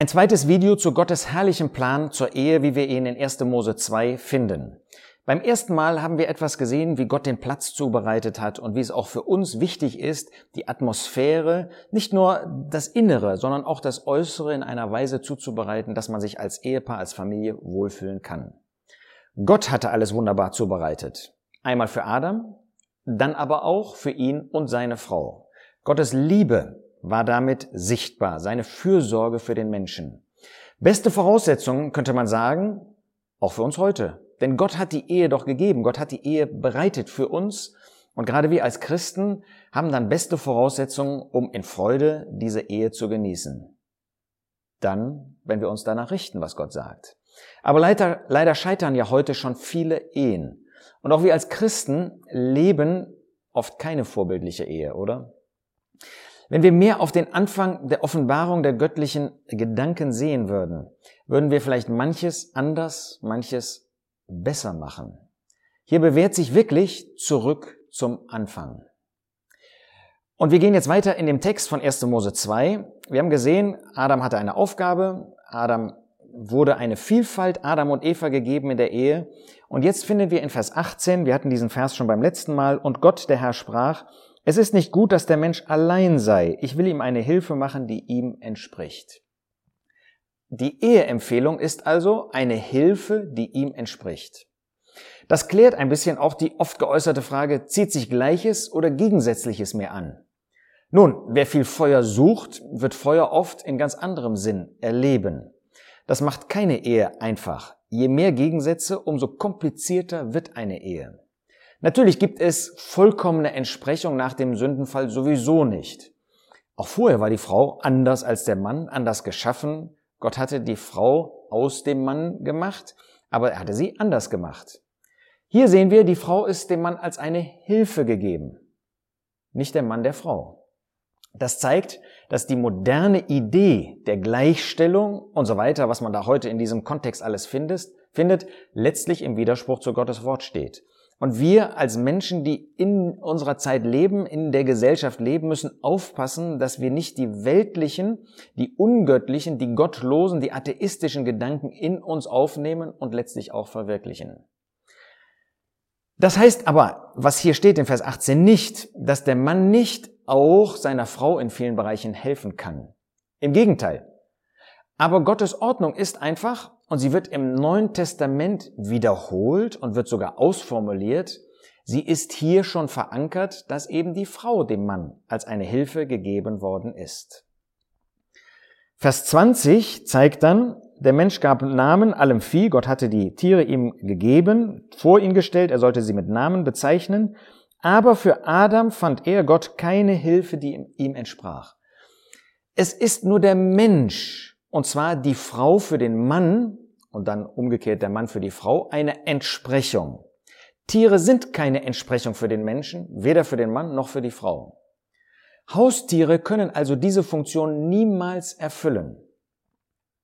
Ein zweites Video zu Gottes herrlichem Plan zur Ehe, wie wir ihn in 1. Mose 2 finden. Beim ersten Mal haben wir etwas gesehen, wie Gott den Platz zubereitet hat und wie es auch für uns wichtig ist, die Atmosphäre, nicht nur das Innere, sondern auch das Äußere in einer Weise zuzubereiten, dass man sich als Ehepaar, als Familie wohlfühlen kann. Gott hatte alles wunderbar zubereitet. Einmal für Adam, dann aber auch für ihn und seine Frau. Gottes Liebe war damit sichtbar, seine Fürsorge für den Menschen. Beste Voraussetzungen könnte man sagen, auch für uns heute. Denn Gott hat die Ehe doch gegeben, Gott hat die Ehe bereitet für uns und gerade wir als Christen haben dann beste Voraussetzungen, um in Freude diese Ehe zu genießen. Dann, wenn wir uns danach richten, was Gott sagt. Aber leider, leider scheitern ja heute schon viele Ehen. Und auch wir als Christen leben oft keine vorbildliche Ehe, oder? Wenn wir mehr auf den Anfang der Offenbarung der göttlichen Gedanken sehen würden, würden wir vielleicht manches anders, manches besser machen. Hier bewährt sich wirklich zurück zum Anfang. Und wir gehen jetzt weiter in dem Text von 1. Mose 2. Wir haben gesehen, Adam hatte eine Aufgabe, Adam wurde eine Vielfalt Adam und Eva gegeben in der Ehe. Und jetzt finden wir in Vers 18, wir hatten diesen Vers schon beim letzten Mal, und Gott, der Herr, sprach, es ist nicht gut, dass der Mensch allein sei. Ich will ihm eine Hilfe machen, die ihm entspricht. Die Eheempfehlung ist also eine Hilfe, die ihm entspricht. Das klärt ein bisschen auch die oft geäußerte Frage, zieht sich Gleiches oder Gegensätzliches mehr an? Nun, wer viel Feuer sucht, wird Feuer oft in ganz anderem Sinn erleben. Das macht keine Ehe einfach. Je mehr Gegensätze, umso komplizierter wird eine Ehe. Natürlich gibt es vollkommene Entsprechung nach dem Sündenfall sowieso nicht. Auch vorher war die Frau anders als der Mann, anders geschaffen. Gott hatte die Frau aus dem Mann gemacht, aber er hatte sie anders gemacht. Hier sehen wir, die Frau ist dem Mann als eine Hilfe gegeben, nicht der Mann der Frau. Das zeigt, dass die moderne Idee der Gleichstellung und so weiter, was man da heute in diesem Kontext alles findet, findet, letztlich im Widerspruch zu Gottes Wort steht. Und wir als Menschen, die in unserer Zeit leben, in der Gesellschaft leben, müssen aufpassen, dass wir nicht die weltlichen, die ungöttlichen, die gottlosen, die atheistischen Gedanken in uns aufnehmen und letztlich auch verwirklichen. Das heißt aber, was hier steht in Vers 18 nicht, dass der Mann nicht auch seiner Frau in vielen Bereichen helfen kann. Im Gegenteil. Aber Gottes Ordnung ist einfach, und sie wird im Neuen Testament wiederholt und wird sogar ausformuliert. Sie ist hier schon verankert, dass eben die Frau dem Mann als eine Hilfe gegeben worden ist. Vers 20 zeigt dann, der Mensch gab Namen allem Vieh, Gott hatte die Tiere ihm gegeben, vor ihn gestellt, er sollte sie mit Namen bezeichnen, aber für Adam fand er Gott keine Hilfe, die ihm entsprach. Es ist nur der Mensch, und zwar die Frau für den Mann und dann umgekehrt der Mann für die Frau, eine Entsprechung. Tiere sind keine Entsprechung für den Menschen, weder für den Mann noch für die Frau. Haustiere können also diese Funktion niemals erfüllen.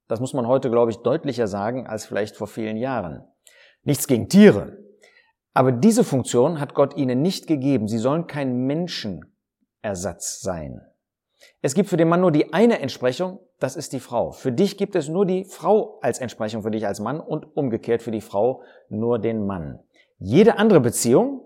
Das muss man heute, glaube ich, deutlicher sagen als vielleicht vor vielen Jahren. Nichts gegen Tiere. Aber diese Funktion hat Gott ihnen nicht gegeben. Sie sollen kein Menschenersatz sein. Es gibt für den Mann nur die eine Entsprechung, das ist die Frau. Für dich gibt es nur die Frau als Entsprechung für dich als Mann und umgekehrt für die Frau nur den Mann. Jede andere Beziehung,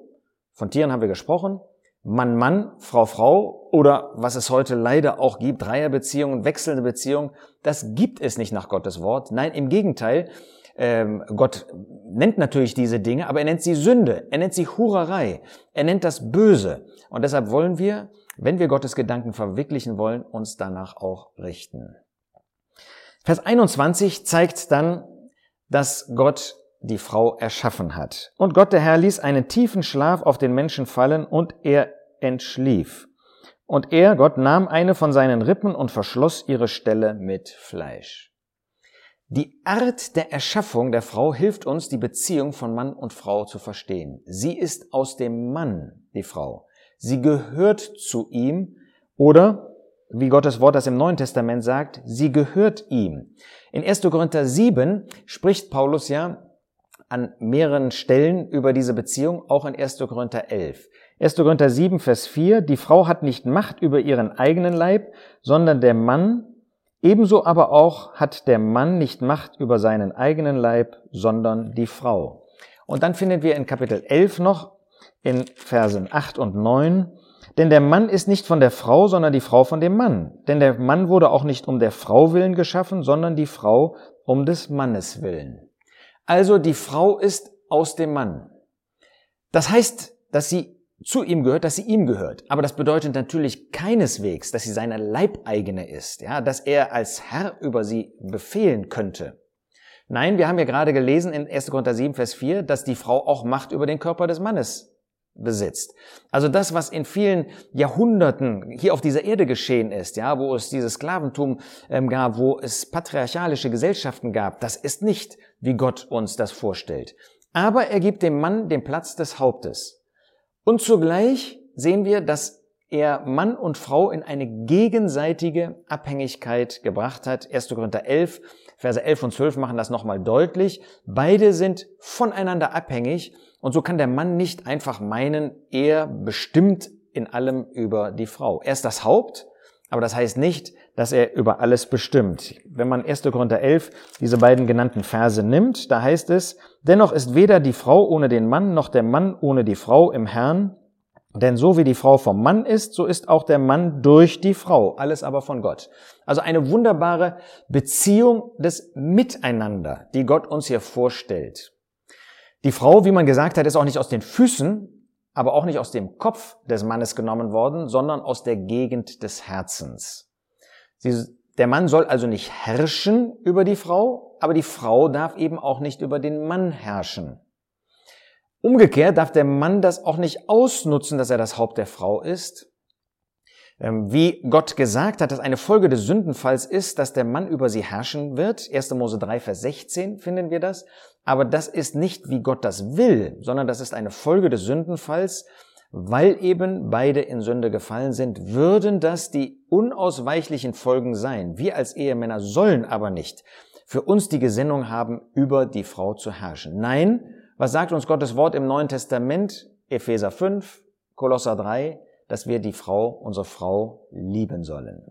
von Tieren haben wir gesprochen, Mann, Mann, Frau, Frau oder was es heute leider auch gibt, Dreierbeziehungen, wechselnde Beziehungen, das gibt es nicht nach Gottes Wort. Nein, im Gegenteil, ähm, Gott nennt natürlich diese Dinge, aber er nennt sie Sünde, er nennt sie Hurerei, er nennt das Böse. Und deshalb wollen wir wenn wir Gottes Gedanken verwirklichen wollen, uns danach auch richten. Vers 21 zeigt dann, dass Gott die Frau erschaffen hat. Und Gott der Herr ließ einen tiefen Schlaf auf den Menschen fallen und er entschlief. Und er, Gott, nahm eine von seinen Rippen und verschloss ihre Stelle mit Fleisch. Die Art der Erschaffung der Frau hilft uns, die Beziehung von Mann und Frau zu verstehen. Sie ist aus dem Mann, die Frau. Sie gehört zu ihm oder, wie Gottes Wort das im Neuen Testament sagt, sie gehört ihm. In 1. Korinther 7 spricht Paulus ja an mehreren Stellen über diese Beziehung, auch in 1. Korinther 11. 1. Korinther 7, Vers 4, die Frau hat nicht Macht über ihren eigenen Leib, sondern der Mann Ebenso aber auch hat der Mann nicht Macht über seinen eigenen Leib, sondern die Frau. Und dann finden wir in Kapitel 11 noch in Versen 8 und 9, denn der Mann ist nicht von der Frau, sondern die Frau von dem Mann. Denn der Mann wurde auch nicht um der Frau willen geschaffen, sondern die Frau um des Mannes willen. Also die Frau ist aus dem Mann. Das heißt, dass sie zu ihm gehört, dass sie ihm gehört. Aber das bedeutet natürlich keineswegs, dass sie seine Leibeigene ist, ja, dass er als Herr über sie befehlen könnte. Nein, wir haben ja gerade gelesen in 1. Korinther 7, Vers 4, dass die Frau auch Macht über den Körper des Mannes besitzt. Also das, was in vielen Jahrhunderten hier auf dieser Erde geschehen ist, ja, wo es dieses Sklaventum ähm, gab, wo es patriarchalische Gesellschaften gab, das ist nicht, wie Gott uns das vorstellt. Aber er gibt dem Mann den Platz des Hauptes. Und zugleich sehen wir, dass er Mann und Frau in eine gegenseitige Abhängigkeit gebracht hat. 1. Korinther 11, Verse 11 und 12 machen das nochmal deutlich. Beide sind voneinander abhängig und so kann der Mann nicht einfach meinen, er bestimmt in allem über die Frau. Er ist das Haupt, aber das heißt nicht, dass er über alles bestimmt. Wenn man 1. Korinther 11 diese beiden genannten Verse nimmt, da heißt es, dennoch ist weder die Frau ohne den Mann noch der Mann ohne die Frau im Herrn, denn so wie die Frau vom Mann ist, so ist auch der Mann durch die Frau, alles aber von Gott. Also eine wunderbare Beziehung des Miteinander, die Gott uns hier vorstellt. Die Frau, wie man gesagt hat, ist auch nicht aus den Füßen, aber auch nicht aus dem Kopf des Mannes genommen worden, sondern aus der Gegend des Herzens. Sie, der Mann soll also nicht herrschen über die Frau, aber die Frau darf eben auch nicht über den Mann herrschen. Umgekehrt darf der Mann das auch nicht ausnutzen, dass er das Haupt der Frau ist. Ähm, wie Gott gesagt hat, dass eine Folge des Sündenfalls ist, dass der Mann über sie herrschen wird. 1. Mose 3, Vers 16 finden wir das. Aber das ist nicht, wie Gott das will, sondern das ist eine Folge des Sündenfalls, weil eben beide in Sünde gefallen sind, würden das die unausweichlichen Folgen sein. Wir als Ehemänner sollen aber nicht für uns die Gesinnung haben, über die Frau zu herrschen. Nein, was sagt uns Gottes Wort im Neuen Testament? Epheser 5, Kolosser 3, dass wir die Frau, unsere Frau, lieben sollen.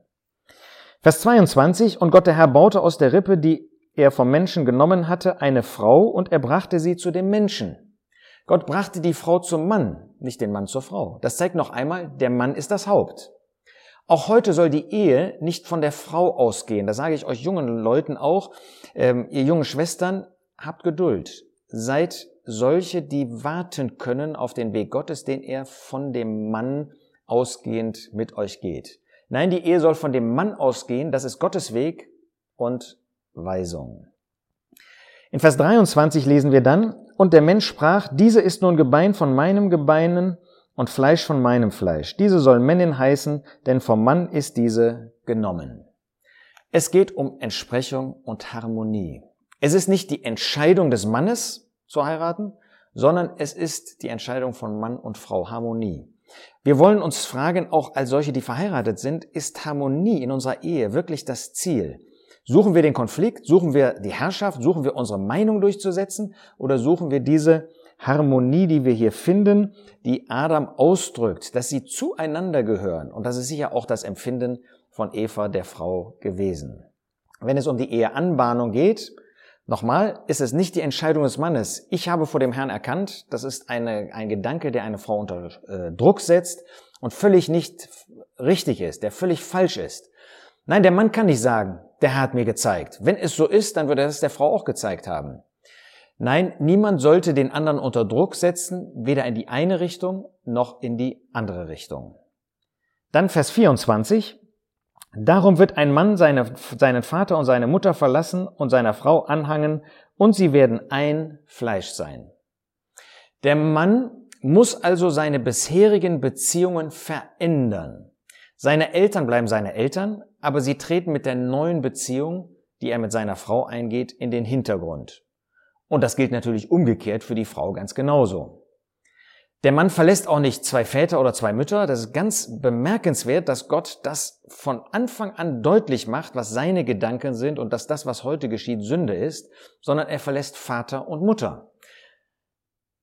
Vers 22, und Gott der Herr baute aus der Rippe, die er vom Menschen genommen hatte, eine Frau, und er brachte sie zu dem Menschen. Gott brachte die Frau zum Mann, nicht den Mann zur Frau. Das zeigt noch einmal, der Mann ist das Haupt. Auch heute soll die Ehe nicht von der Frau ausgehen. Da sage ich euch jungen Leuten auch, ähm, ihr jungen Schwestern, habt Geduld. Seid solche, die warten können auf den Weg Gottes, den er von dem Mann ausgehend mit euch geht. Nein, die Ehe soll von dem Mann ausgehen, das ist Gottes Weg und Weisung. In Vers 23 lesen wir dann, und der Mensch sprach, diese ist nun Gebein von meinem Gebeinen und Fleisch von meinem Fleisch. Diese soll Männin heißen, denn vom Mann ist diese genommen. Es geht um Entsprechung und Harmonie. Es ist nicht die Entscheidung des Mannes zu heiraten, sondern es ist die Entscheidung von Mann und Frau, Harmonie. Wir wollen uns fragen, auch als solche, die verheiratet sind, ist Harmonie in unserer Ehe wirklich das Ziel? Suchen wir den Konflikt? Suchen wir die Herrschaft? Suchen wir unsere Meinung durchzusetzen? Oder suchen wir diese Harmonie, die wir hier finden, die Adam ausdrückt, dass sie zueinander gehören? Und das ist sicher auch das Empfinden von Eva, der Frau, gewesen. Wenn es um die Eheanbahnung geht, Nochmal, ist es nicht die Entscheidung des Mannes. Ich habe vor dem Herrn erkannt, das ist eine, ein Gedanke, der eine Frau unter äh, Druck setzt und völlig nicht richtig ist, der völlig falsch ist. Nein, der Mann kann nicht sagen, der Herr hat mir gezeigt. Wenn es so ist, dann würde er es der Frau auch gezeigt haben. Nein, niemand sollte den anderen unter Druck setzen, weder in die eine Richtung noch in die andere Richtung. Dann Vers 24. Darum wird ein Mann seine, seinen Vater und seine Mutter verlassen und seiner Frau anhangen und sie werden ein Fleisch sein. Der Mann muss also seine bisherigen Beziehungen verändern. Seine Eltern bleiben seine Eltern, aber sie treten mit der neuen Beziehung, die er mit seiner Frau eingeht, in den Hintergrund. Und das gilt natürlich umgekehrt für die Frau ganz genauso. Der Mann verlässt auch nicht zwei Väter oder zwei Mütter. Das ist ganz bemerkenswert, dass Gott das von Anfang an deutlich macht, was seine Gedanken sind und dass das, was heute geschieht, Sünde ist, sondern er verlässt Vater und Mutter.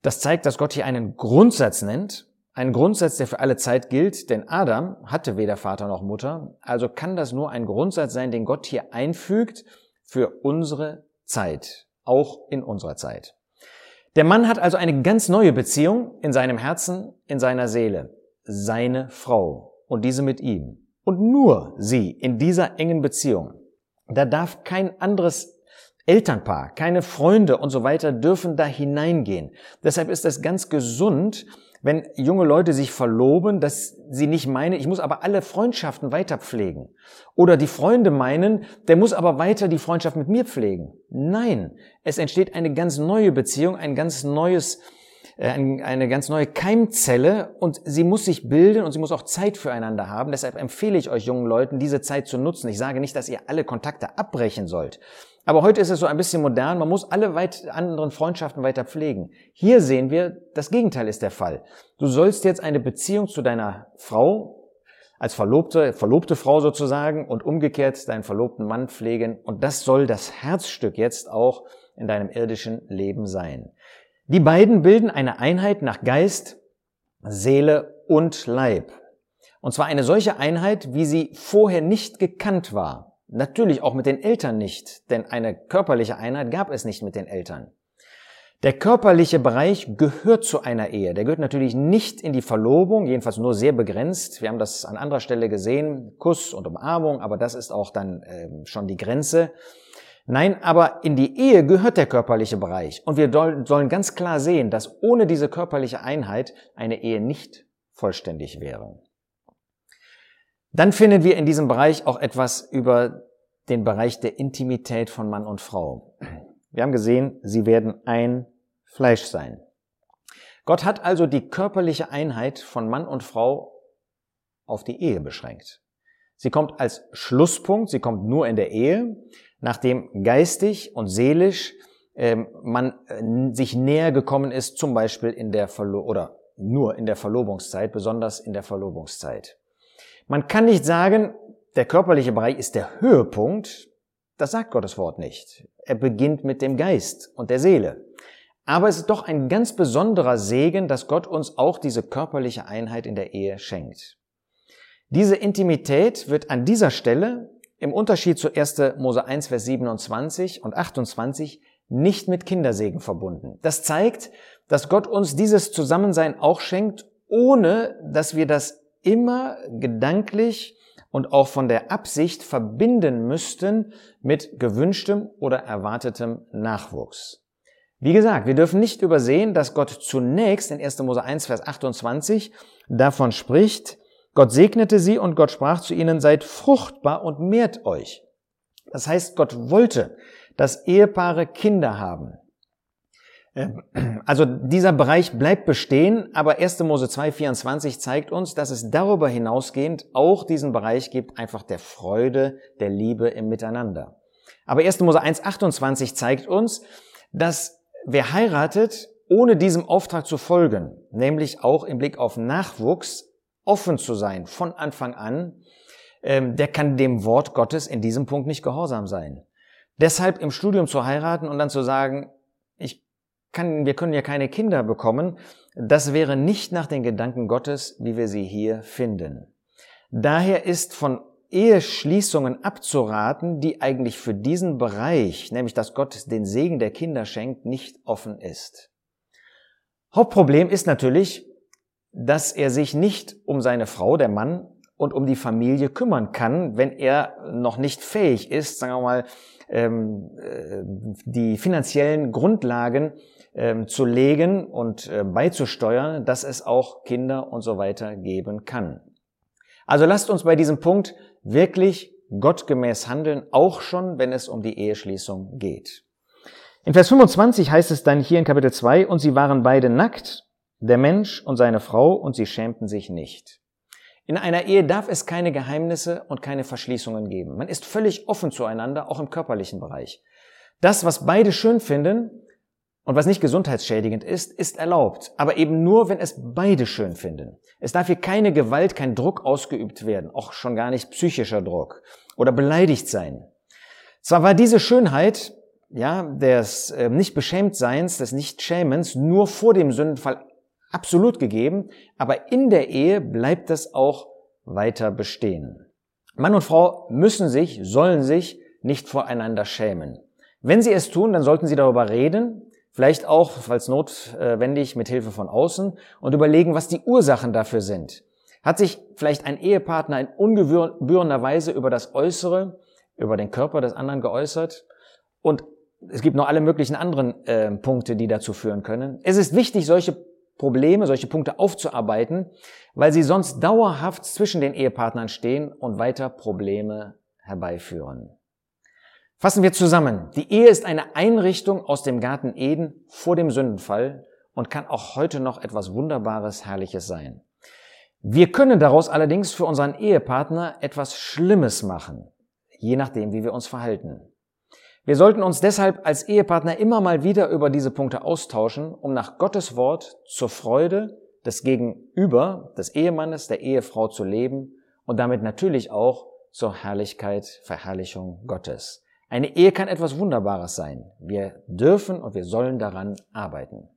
Das zeigt, dass Gott hier einen Grundsatz nennt, Ein Grundsatz, der für alle Zeit gilt, denn Adam hatte weder Vater noch Mutter, also kann das nur ein Grundsatz sein, den Gott hier einfügt für unsere Zeit, auch in unserer Zeit. Der Mann hat also eine ganz neue Beziehung in seinem Herzen, in seiner Seele, seine Frau und diese mit ihm. Und nur sie in dieser engen Beziehung. Da darf kein anderes Elternpaar, keine Freunde und so weiter dürfen da hineingehen. Deshalb ist es ganz gesund, wenn junge Leute sich verloben, dass sie nicht meinen, ich muss aber alle Freundschaften weiter pflegen. Oder die Freunde meinen, der muss aber weiter die Freundschaft mit mir pflegen. Nein, es entsteht eine ganz neue Beziehung, ein ganz neues, äh, eine ganz neue Keimzelle und sie muss sich bilden und sie muss auch Zeit füreinander haben. Deshalb empfehle ich euch jungen Leuten, diese Zeit zu nutzen. Ich sage nicht, dass ihr alle Kontakte abbrechen sollt. Aber heute ist es so ein bisschen modern, man muss alle weit anderen Freundschaften weiter pflegen. Hier sehen wir, das Gegenteil ist der Fall. Du sollst jetzt eine Beziehung zu deiner Frau als verlobte, verlobte Frau sozusagen und umgekehrt deinen verlobten Mann pflegen und das soll das Herzstück jetzt auch in deinem irdischen Leben sein. Die beiden bilden eine Einheit nach Geist, Seele und Leib. Und zwar eine solche Einheit, wie sie vorher nicht gekannt war. Natürlich auch mit den Eltern nicht, denn eine körperliche Einheit gab es nicht mit den Eltern. Der körperliche Bereich gehört zu einer Ehe. Der gehört natürlich nicht in die Verlobung, jedenfalls nur sehr begrenzt. Wir haben das an anderer Stelle gesehen, Kuss und Umarmung, aber das ist auch dann äh, schon die Grenze. Nein, aber in die Ehe gehört der körperliche Bereich. Und wir sollen ganz klar sehen, dass ohne diese körperliche Einheit eine Ehe nicht vollständig wäre. Dann finden wir in diesem Bereich auch etwas über den Bereich der Intimität von Mann und Frau. Wir haben gesehen, sie werden ein Fleisch sein. Gott hat also die körperliche Einheit von Mann und Frau auf die Ehe beschränkt. Sie kommt als Schlusspunkt, sie kommt nur in der Ehe, nachdem geistig und seelisch ähm, man äh, sich näher gekommen ist, zum Beispiel in der Verlo oder nur in der Verlobungszeit, besonders in der Verlobungszeit. Man kann nicht sagen, der körperliche Bereich ist der Höhepunkt. Das sagt Gottes Wort nicht. Er beginnt mit dem Geist und der Seele. Aber es ist doch ein ganz besonderer Segen, dass Gott uns auch diese körperliche Einheit in der Ehe schenkt. Diese Intimität wird an dieser Stelle im Unterschied zu 1. Mose 1, Vers 27 und 28 nicht mit Kindersegen verbunden. Das zeigt, dass Gott uns dieses Zusammensein auch schenkt, ohne dass wir das immer gedanklich und auch von der Absicht verbinden müssten mit gewünschtem oder erwartetem Nachwuchs. Wie gesagt, wir dürfen nicht übersehen, dass Gott zunächst in 1. Mose 1, Vers 28 davon spricht, Gott segnete sie und Gott sprach zu ihnen, seid fruchtbar und mehrt euch. Das heißt, Gott wollte, dass Ehepaare Kinder haben. Ähm, also dieser Bereich bleibt bestehen, aber 1. Mose 2,24 zeigt uns, dass es darüber hinausgehend auch diesen Bereich gibt, einfach der Freude, der Liebe im Miteinander. Aber 1. Mose 1,28 zeigt uns, dass wer heiratet, ohne diesem Auftrag zu folgen, nämlich auch im Blick auf Nachwuchs, offen zu sein von Anfang an, ähm, der kann dem Wort Gottes in diesem Punkt nicht gehorsam sein. Deshalb im Studium zu heiraten und dann zu sagen, kann, wir können ja keine Kinder bekommen, das wäre nicht nach den Gedanken Gottes, wie wir sie hier finden. Daher ist von Eheschließungen abzuraten, die eigentlich für diesen Bereich, nämlich dass Gott den Segen der Kinder schenkt, nicht offen ist. Hauptproblem ist natürlich, dass er sich nicht um seine Frau, der Mann, und um die Familie kümmern kann, wenn er noch nicht fähig ist, sagen wir mal, ähm, äh, die finanziellen Grundlagen ähm, zu legen und äh, beizusteuern, dass es auch Kinder und so weiter geben kann. Also lasst uns bei diesem Punkt wirklich gottgemäß handeln, auch schon, wenn es um die Eheschließung geht. In Vers 25 heißt es dann hier in Kapitel 2, und sie waren beide nackt, der Mensch und seine Frau, und sie schämten sich nicht. In einer Ehe darf es keine Geheimnisse und keine Verschließungen geben. Man ist völlig offen zueinander, auch im körperlichen Bereich. Das, was beide schön finden, und was nicht gesundheitsschädigend ist, ist erlaubt, aber eben nur, wenn es beide schön finden. Es darf hier keine Gewalt, kein Druck ausgeübt werden, auch schon gar nicht psychischer Druck oder beleidigt sein. Zwar war diese Schönheit, ja, des äh, nicht beschämt Seins, des Nicht-Schämens nur vor dem Sündenfall absolut gegeben, aber in der Ehe bleibt es auch weiter bestehen. Mann und Frau müssen sich, sollen sich nicht voreinander schämen. Wenn sie es tun, dann sollten sie darüber reden, vielleicht auch, falls notwendig, mit Hilfe von außen und überlegen, was die Ursachen dafür sind. Hat sich vielleicht ein Ehepartner in ungebührender Weise über das Äußere, über den Körper des anderen geäußert? Und es gibt noch alle möglichen anderen äh, Punkte, die dazu führen können. Es ist wichtig, solche Probleme, solche Punkte aufzuarbeiten, weil sie sonst dauerhaft zwischen den Ehepartnern stehen und weiter Probleme herbeiführen. Fassen wir zusammen. Die Ehe ist eine Einrichtung aus dem Garten Eden vor dem Sündenfall und kann auch heute noch etwas Wunderbares, Herrliches sein. Wir können daraus allerdings für unseren Ehepartner etwas Schlimmes machen, je nachdem, wie wir uns verhalten. Wir sollten uns deshalb als Ehepartner immer mal wieder über diese Punkte austauschen, um nach Gottes Wort zur Freude des Gegenüber, des Ehemannes, der Ehefrau zu leben und damit natürlich auch zur Herrlichkeit, Verherrlichung Gottes. Eine Ehe kann etwas Wunderbares sein. Wir dürfen und wir sollen daran arbeiten.